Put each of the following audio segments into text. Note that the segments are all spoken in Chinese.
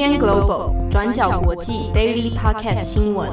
UDN Global 转角国际 Daily Podcast 新闻。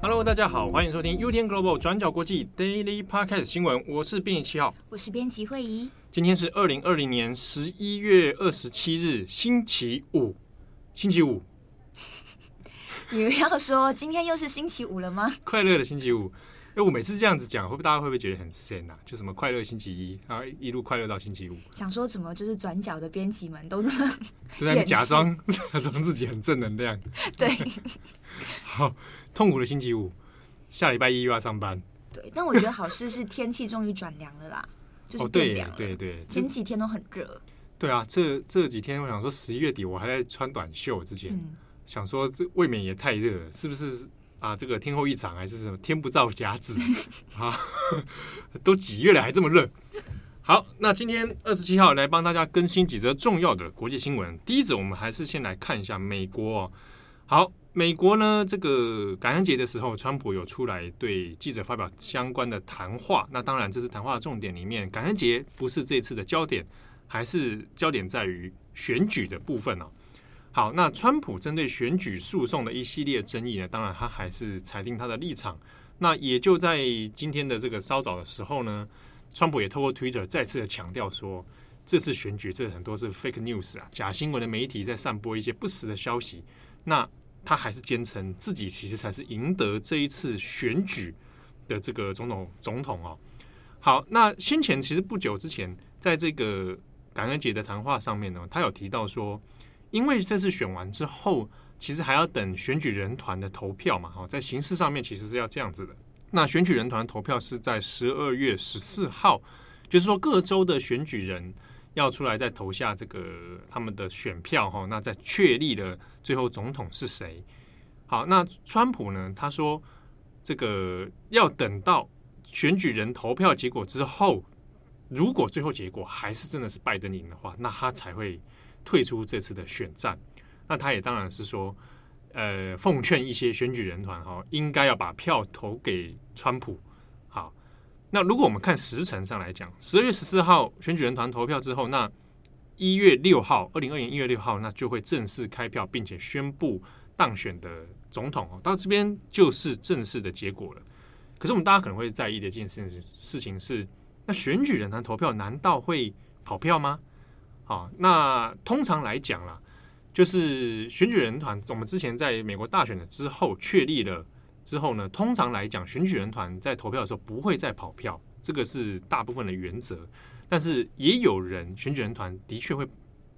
Hello，大家好，欢迎收听 UDN Global 转角国际 Daily Podcast 新闻。我是编辑七号，我是编辑慧仪。今天是二零二零年十一月二十七日，星期五。星期五，你们要说今天又是星期五了吗？快乐的星期五。哎，我每次这样子讲，会不会大家会不会觉得很仙啊？就什么快乐星期一，然后一路快乐到星期五。想说什么？就是转角的编辑们都这么都在假装 假装自己很正能量。对，好痛苦的星期五，下礼拜一又要上班。对，但我觉得好事是天气终于转凉了啦，就是变凉了。哦，对对对，前几天都很热。对啊，这这几天我想说，十一月底我还在穿短袖，之前、嗯、想说这未免也太热了，是不是？啊，这个天候异常还是什么？天不造假子啊！都几月了还这么热？好，那今天二十七号来帮大家更新几则重要的国际新闻。第一则，我们还是先来看一下美国哦。好，美国呢，这个感恩节的时候，川普有出来对记者发表相关的谈话。那当然，这是谈话的重点里面，感恩节不是这次的焦点，还是焦点在于选举的部分哦。好，那川普针对选举诉讼的一系列争议呢，当然他还是裁定他的立场。那也就在今天的这个稍早的时候呢，川普也透过 Twitter 再次的强调说，这次选举这很多是 fake news 啊，假新闻的媒体在散播一些不实的消息。那他还是坚称自己其实才是赢得这一次选举的这个总统总统哦。好，那先前其实不久之前，在这个感恩节的谈话上面呢，他有提到说。因为这次选完之后，其实还要等选举人团的投票嘛，哈，在形式上面其实是要这样子的。那选举人团投票是在十二月十四号，就是说各州的选举人要出来再投下这个他们的选票，哈，那再确立了最后总统是谁。好，那川普呢，他说这个要等到选举人投票结果之后，如果最后结果还是真的是拜登赢的话，那他才会。退出这次的选战，那他也当然是说，呃，奉劝一些选举人团哈，应该要把票投给川普。好，那如果我们看时程上来讲，十二月十四号选举人团投票之后，那一月六号，二零二零年一月六号，那就会正式开票，并且宣布当选的总统哦，到这边就是正式的结果了。可是我们大家可能会在意的一件事事情是，那选举人团投票难道会跑票吗？好，那通常来讲啦，就是选举人团，我们之前在美国大选的之后确立了之后呢，通常来讲，选举人团在投票的时候不会再跑票，这个是大部分的原则。但是也有人选举人团的确会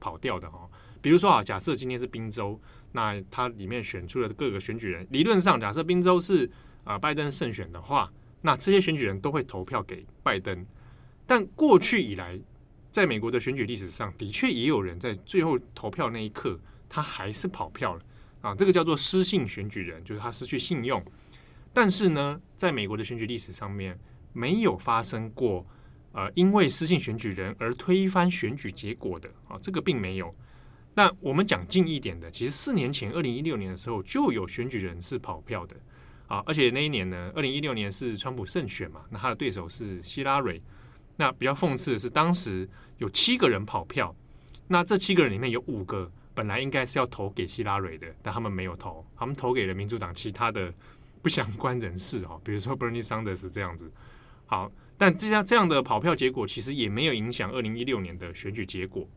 跑掉的哈，比如说啊，假设今天是宾州，那它里面选出了各个选举人，理论上假设宾州是啊拜登胜选的话，那这些选举人都会投票给拜登，但过去以来。在美国的选举历史上，的确也有人在最后投票那一刻，他还是跑票了啊！这个叫做失信选举人，就是他失去信用。但是呢，在美国的选举历史上面，没有发生过呃因为失信选举人而推翻选举结果的啊，这个并没有。那我们讲近一点的，其实四年前，二零一六年的时候，就有选举人是跑票的啊，而且那一年呢，二零一六年是川普胜选嘛，那他的对手是希拉蕊。那比较讽刺的是，当时有七个人跑票，那这七个人里面有五个本来应该是要投给希拉蕊的，但他们没有投，他们投给了民主党其他的不相关人士哦，比如说 Bernie Sanders 这样子。好，但这样这样的跑票结果其实也没有影响二零一六年的选举结果。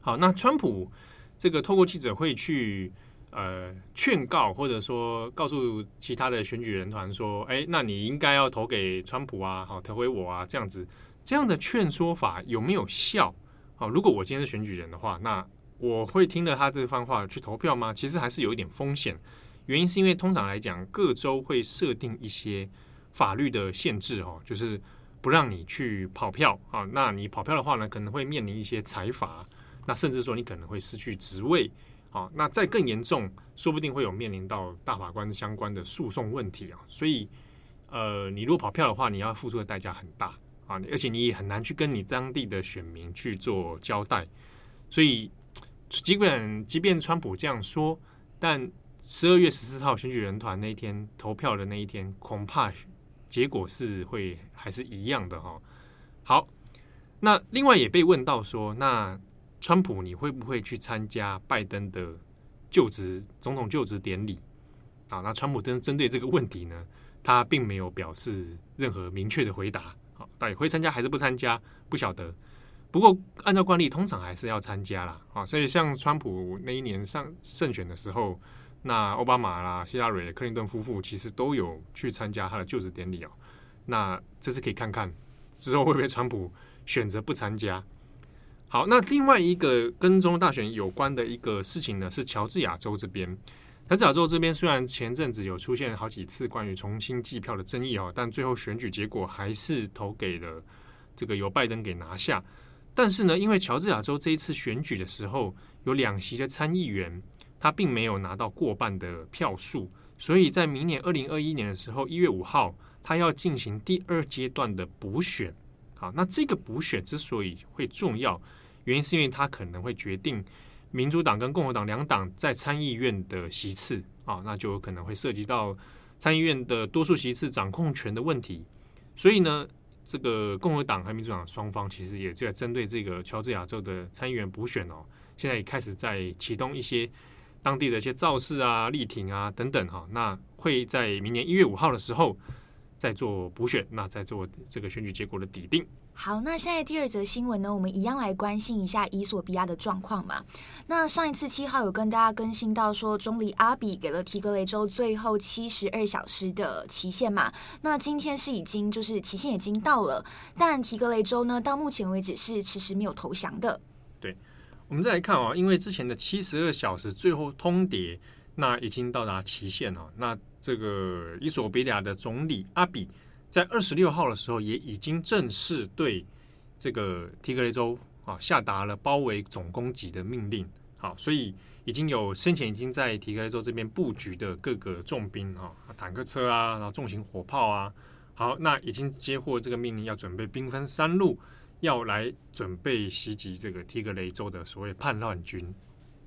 好，那川普这个透过记者会去。呃，劝告或者说告诉其他的选举人团说，哎，那你应该要投给川普啊，好，投给我啊，这样子，这样的劝说法有没有效？好，如果我今天是选举人的话，那我会听了他这番话去投票吗？其实还是有一点风险，原因是因为通常来讲，各州会设定一些法律的限制哦，就是不让你去跑票啊，那你跑票的话呢，可能会面临一些裁罚，那甚至说你可能会失去职位。好，那再更严重，说不定会有面临到大法官相关的诉讼问题啊。所以，呃，你如果跑票的话，你要付出的代价很大啊，而且你也很难去跟你当地的选民去做交代。所以，基本即便川普这样说，但十二月十四号选举人团那一天投票的那一天，恐怕结果是会还是一样的哈。好，那另外也被问到说，那川普你会不会去参加拜登的就职总统就职典礼？啊，那川普针针对这个问题呢，他并没有表示任何明确的回答。好，到底会参加还是不参加，不晓得。不过按照惯例，通常还是要参加啦。啊，所以像川普那一年上胜选的时候，那奥巴马啦、希拉蕊、克林顿夫妇其实都有去参加他的就职典礼哦。那这次可以看看之后会不会川普。选择不参加。好，那另外一个跟中大选有关的一个事情呢，是乔治亚州这边。乔治亚州这边虽然前阵子有出现好几次关于重新计票的争议哦，但最后选举结果还是投给了这个由拜登给拿下。但是呢，因为乔治亚州这一次选举的时候有两席的参议员，他并没有拿到过半的票数，所以在明年二零二一年的时候，一月五号，他要进行第二阶段的补选。好，那这个补选之所以会重要，原因是因为它可能会决定民主党跟共和党两党在参议院的席次啊，那就有可能会涉及到参议院的多数席次掌控权的问题。所以呢，这个共和党和民主党双方其实也在针对这个乔治亚州的参议员补选哦，现在也开始在启动一些当地的一些造势啊、力挺啊等等哈，那会在明年一月五号的时候。在做补选，那再做这个选举结果的底定。好，那现在第二则新闻呢，我们一样来关心一下伊索比亚的状况嘛。那上一次七号有跟大家更新到说，总理阿比给了提格雷州最后七十二小时的期限嘛。那今天是已经就是期限已经到了，但提格雷州呢，到目前为止是迟迟没有投降的。对，我们再来看啊、哦，因为之前的七十二小时最后通牒，那已经到达期限了，那。这个伊索比亚的总理阿比在二十六号的时候，也已经正式对这个提格雷州啊下达了包围总攻击的命令。好，所以已经有先前已经在提格雷州这边布局的各个重兵啊，坦克车啊，然后重型火炮啊，好，那已经接获这个命令，要准备兵分三路，要来准备袭击这个提格雷州的所谓叛乱军。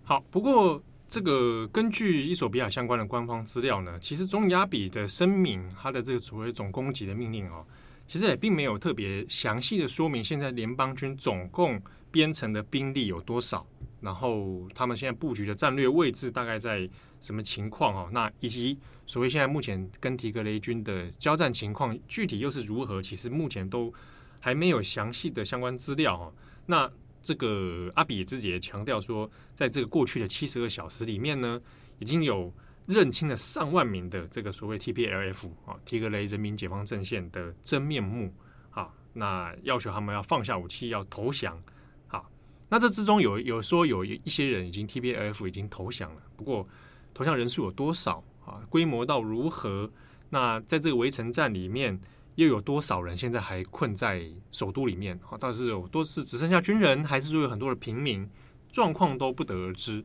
好，不过。这个根据伊索比亚相关的官方资料呢，其实总理阿比的声明，他的这个所谓总攻击的命令哦，其实也并没有特别详细的说明现在联邦军总共编成的兵力有多少，然后他们现在布局的战略位置大概在什么情况哦，那以及所谓现在目前跟提格雷军的交战情况具体又是如何，其实目前都还没有详细的相关资料哦，那。这个阿比自己也强调说，在这个过去的七十个小时里面呢，已经有认清了上万名的这个所谓 TPLF 啊，提格雷人民解放阵线的真面目啊，那要求他们要放下武器，要投降。好，那这之中有有说有一些人已经 TPLF 已经投降了，不过投降人数有多少啊？规模到如何？那在这个围城战里面。又有多少人现在还困在首都里面？啊，倒是有多是只剩下军人，还是说有很多的平民？状况都不得而知。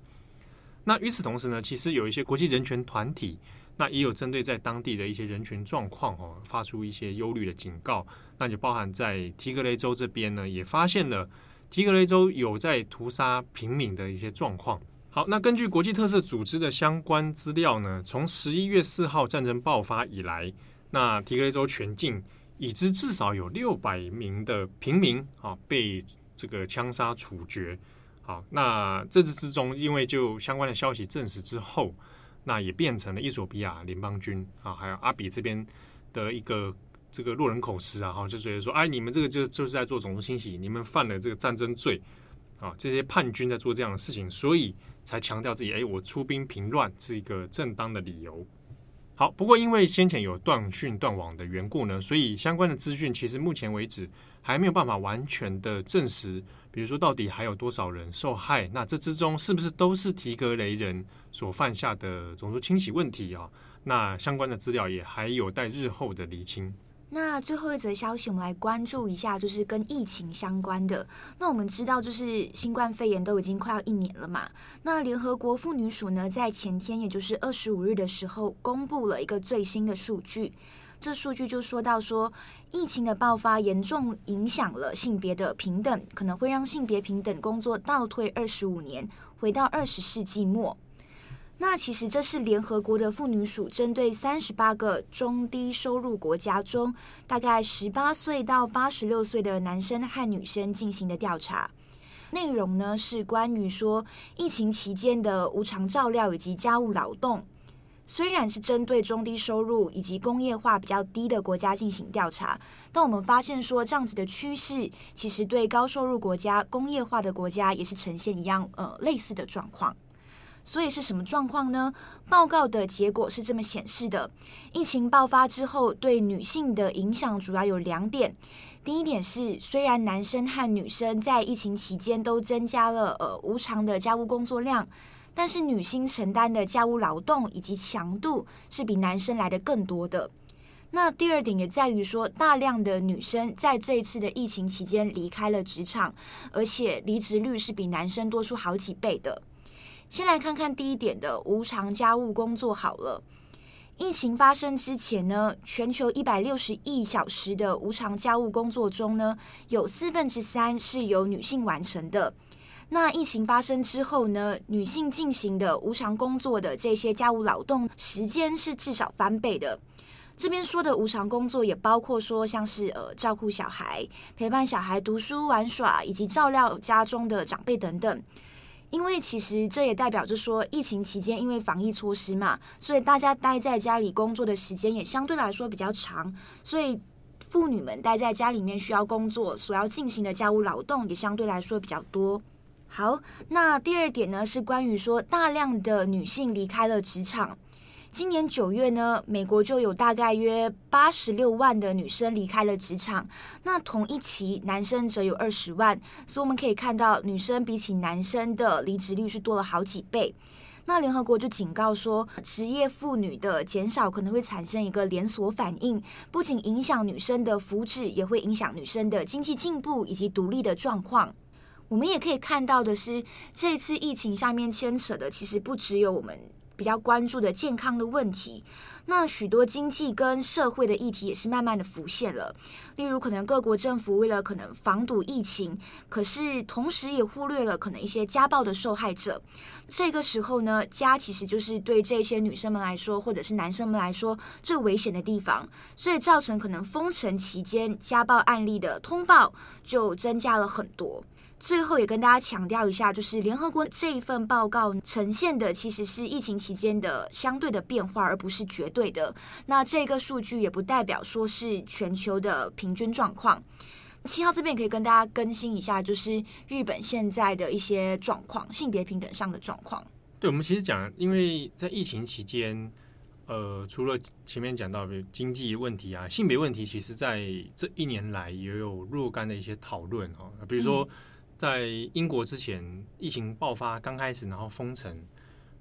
那与此同时呢，其实有一些国际人权团体，那也有针对在当地的一些人权状况哦，发出一些忧虑的警告。那就包含在提格雷州这边呢，也发现了提格雷州有在屠杀平民的一些状况。好，那根据国际特色组织的相关资料呢，从十一月四号战争爆发以来。那提格雷州全境已知至少有六百名的平民啊被这个枪杀处决。好，那这次之中，因为就相关的消息证实之后，那也变成了伊索比亚联邦军啊，还有阿比这边的一个这个落人口实啊，哈，就觉得说，哎，你们这个就就是在做种族清洗，你们犯了这个战争罪啊，这些叛军在做这样的事情，所以才强调自己，哎，我出兵平乱是一个正当的理由。好，不过因为先前有断讯断网的缘故呢，所以相关的资讯其实目前为止还没有办法完全的证实。比如说，到底还有多少人受害？那这之中是不是都是提格雷人所犯下的种族清洗问题啊？那相关的资料也还有待日后的厘清。那最后一则消息，我们来关注一下，就是跟疫情相关的。那我们知道，就是新冠肺炎都已经快要一年了嘛。那联合国妇女署呢，在前天，也就是二十五日的时候，公布了一个最新的数据。这数据就说到说，疫情的爆发严重影响了性别的平等，可能会让性别平等工作倒退二十五年，回到二十世纪末。那其实这是联合国的妇女署针对三十八个中低收入国家中，大概十八岁到八十六岁的男生和女生进行的调查。内容呢是关于说疫情期间的无偿照料以及家务劳动。虽然是针对中低收入以及工业化比较低的国家进行调查，但我们发现说这样子的趋势，其实对高收入国家、工业化的国家也是呈现一样呃类似的状况。所以是什么状况呢？报告的结果是这么显示的：疫情爆发之后，对女性的影响主要有两点。第一点是，虽然男生和女生在疫情期间都增加了呃无偿的家务工作量。但是女性承担的家务劳动以及强度是比男生来的更多的。那第二点也在于说，大量的女生在这一次的疫情期间离开了职场，而且离职率是比男生多出好几倍的。先来看看第一点的无偿家务工作好了。疫情发生之前呢，全球一百六十亿小时的无偿家务工作中呢，有四分之三是由女性完成的。那疫情发生之后呢，女性进行的无偿工作的这些家务劳动时间是至少翻倍的。这边说的无偿工作也包括说像是呃照顾小孩、陪伴小孩读书玩耍，以及照料家中的长辈等等。因为其实这也代表着说，疫情期间因为防疫措施嘛，所以大家待在家里工作的时间也相对来说比较长，所以妇女们待在家里面需要工作，所要进行的家务劳动也相对来说比较多。好，那第二点呢，是关于说大量的女性离开了职场。今年九月呢，美国就有大概约八十六万的女生离开了职场。那同一期男生则有二十万，所以我们可以看到女生比起男生的离职率是多了好几倍。那联合国就警告说，职业妇女的减少可能会产生一个连锁反应，不仅影响女生的福祉，也会影响女生的经济进步以及独立的状况。我们也可以看到的是，这次疫情下面牵扯的其实不只有我们比较关注的健康的问题，那许多经济跟社会的议题也是慢慢的浮现了。例如，可能各国政府为了可能防堵疫情，可是同时也忽略了可能一些家暴的受害者。这个时候呢，家其实就是对这些女生们来说，或者是男生们来说最危险的地方，所以造成可能封城期间家暴案例的通报就增加了很多。最后也跟大家强调一下，就是联合国这一份报告呈现的其实是疫情期间的相对的变化，而不是绝对的。那这个数据也不代表说是全球的平均状况。七号这边也可以跟大家更新一下，就是日本现在的一些状况，性别平等上的状况。对，我们其实讲，因为在疫情期间，呃，除了前面讲到的经济问题啊，性别问题，其实在这一年来也有若干的一些讨论哦，比如说。嗯在英国之前，疫情爆发刚开始，然后封城，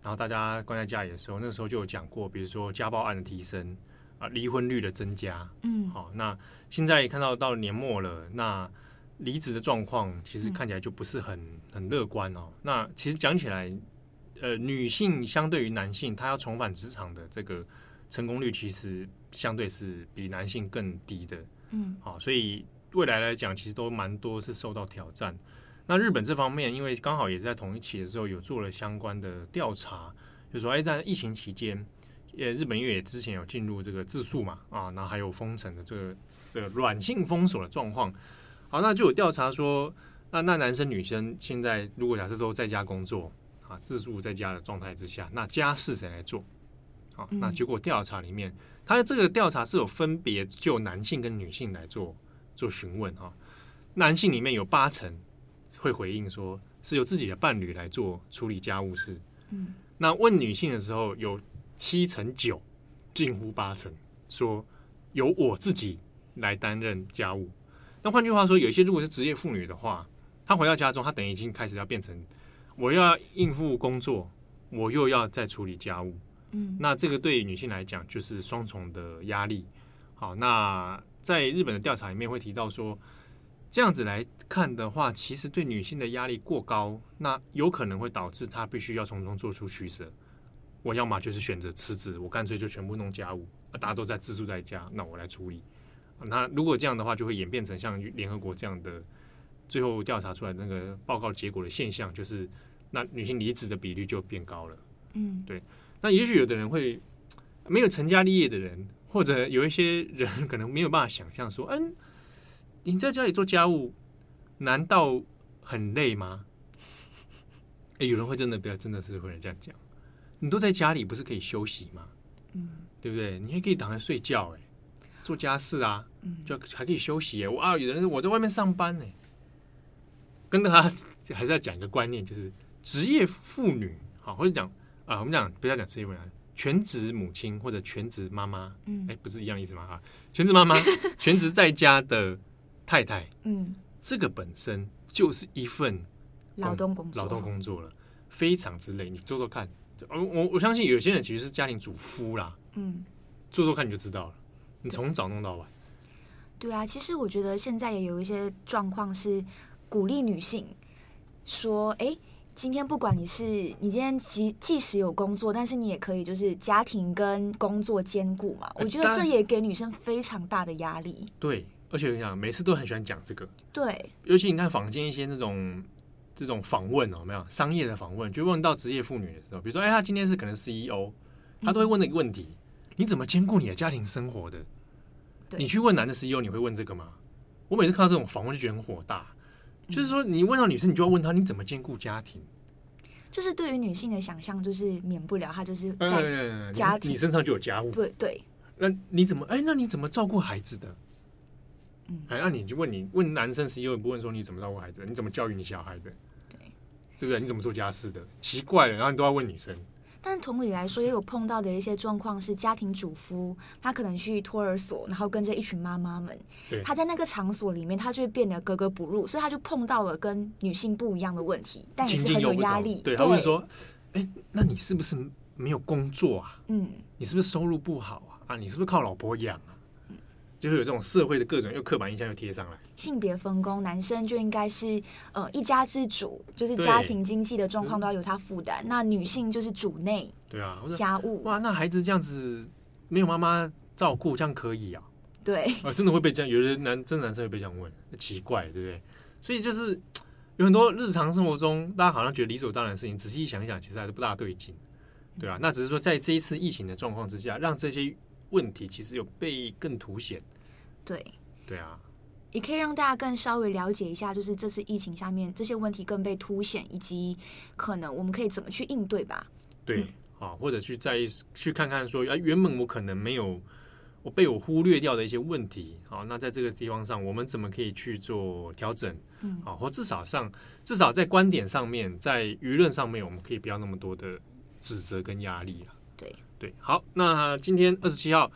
然后大家关在家里的时候，那个时候就有讲过，比如说家暴案的提升啊，离婚率的增加，嗯，好，那现在也看到到年末了，那离职的状况其实看起来就不是很很乐观哦。那其实讲起来，呃，女性相对于男性，她要重返职场的这个成功率其实相对是比男性更低的，嗯，好，所以未来来讲，其实都蛮多是受到挑战。那日本这方面，因为刚好也是在同一期的时候有做了相关的调查，就说哎，在疫情期间，呃，日本因为也之前有进入这个自肃嘛，啊，那还有封城的这个这个软性封锁的状况，好，那就有调查说，那那男生女生现在如果假设都在家工作啊，自肃在家的状态之下，那家事谁来做？好，那结果调查里面，他的这个调查是有分别就男性跟女性来做做询问哈，男性里面有八成。会回应说是由自己的伴侣来做处理家务事。嗯，那问女性的时候，有七成九，近乎八成说由我自己来担任家务。那换句话说，有些如果是职业妇女的话，她回到家中，她等于已经开始要变成我要应付工作，我又要再处理家务。嗯，那这个对于女性来讲就是双重的压力。好，那在日本的调查里面会提到说。这样子来看的话，其实对女性的压力过高，那有可能会导致她必须要从中做出取舍。我要么就是选择辞职，我干脆就全部弄家务，大家都在自住在家，那我来处理。那如果这样的话，就会演变成像联合国这样的最后调查出来的那个报告结果的现象，就是那女性离职的比率就变高了。嗯，对。那也许有的人会没有成家立业的人，或者有一些人 可能没有办法想象说，嗯，你在家里做家务，难道很累吗？哎，有人会真的不要，真的是会这样讲。你都在家里，不是可以休息吗？嗯，对不对？你还可以躺着睡觉，哎，做家事啊，就还可以休息。哎，啊，有的人我在外面上班呢，跟大家 还是要讲一个观念，就是职业妇女，好，或者讲啊，我们讲不要讲职业妇女，全职母亲或者全职妈妈，嗯，哎，不是一样意思吗？啊，全职妈妈，全职在家的太太，嗯，这个本身就是一份劳动工作，劳动工作了，非常之累。你做做看。我我我相信有些人其实是家庭主夫啦，嗯，做做看你就知道了。你从早弄到晚，对啊。其实我觉得现在也有一些状况是鼓励女性说：“哎，今天不管你是你今天即即使有工作，但是你也可以就是家庭跟工作兼顾嘛。”我觉得这也给女生非常大的压力。对，而且我跟你讲，每次都很喜欢讲这个。对，尤其你看坊间一些那种。这种访问哦，有没有商业的访问，就问到职业妇女的时候，比如说，哎，她今天是可能 CEO，她都会问的一个问题：嗯、你怎么兼顾你的家庭生活的？你去问男的 CEO，你会问这个吗？我每次看到这种访问就觉得很火大，嗯、就是说你问到女生，你就要问她你怎么兼顾家庭？就是对于女性的想象，就是免不了她就是在家庭，你身上就有家务，对对。那你怎么哎？那你怎么照顾孩子的？嗯，哎，那你就问你问男生是因为不问说你怎么照顾孩子，你怎么教育你小孩的？对，对不对？你怎么做家事的？奇怪了，然后你都要问女生。但同理来说，也有碰到的一些状况是，家庭主夫他可能去托儿所，然后跟着一群妈妈们，对他在那个场所里面，他就会变得格格不入，所以他就碰到了跟女性不一样的问题，但也是很有压力。对，他会说：“哎，那你是不是没有工作啊？嗯，你是不是收入不好啊？啊，你是不是靠老婆养啊？”就是有这种社会的各种又刻板印象又贴上来，性别分工，男生就应该是呃一家之主，就是家庭经济的状况都要由他负担。那女性就是主内，对啊，家务。哇，那孩子这样子没有妈妈照顾，这样可以啊？对啊，真的会被这样，有的男真的男生会被这样问，奇怪，对不对？所以就是有很多日常生活中大家好像觉得理所当然的事情，仔细一想一想，其实还是不大对劲，对啊，那只是说在这一次疫情的状况之下，让这些问题其实有被更凸显。对，对啊，也可以让大家更稍微了解一下，就是这次疫情下面这些问题更被凸显，以及可能我们可以怎么去应对吧？对，啊、嗯，或者去再去看看说，啊，原本我可能没有我被我忽略掉的一些问题，好，那在这个地方上，我们怎么可以去做调整？嗯，啊，或至少上，至少在观点上面，在舆论上面，我们可以不要那么多的指责跟压力啊。对，对，好，那今天二十七号。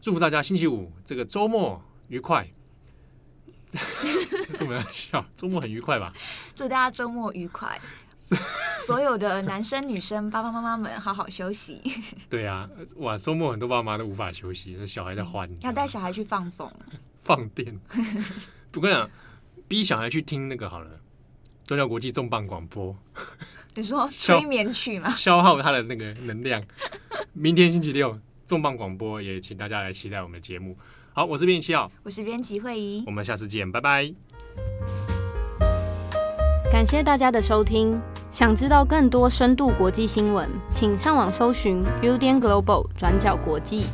祝福大家星期五这个周末愉快。这么要笑？周末很愉快吧？祝大家周末愉快。所有的男生女生、爸爸妈妈们，好好休息。对啊，哇，周末很多爸妈都无法休息，那小孩在欢。要带小孩去放风、放电。不跟你讲，逼小孩去听那个好了，宗教国际重磅广播。你说催眠曲吗？消耗他的那个能量。明天星期六。重磅广播，也请大家来期待我们的节目。好，我是编辑七号，我是编辑惠仪，我们下次见，拜拜。感谢大家的收听。想知道更多深度国际新闻，请上网搜寻 Udan Global 转角国际。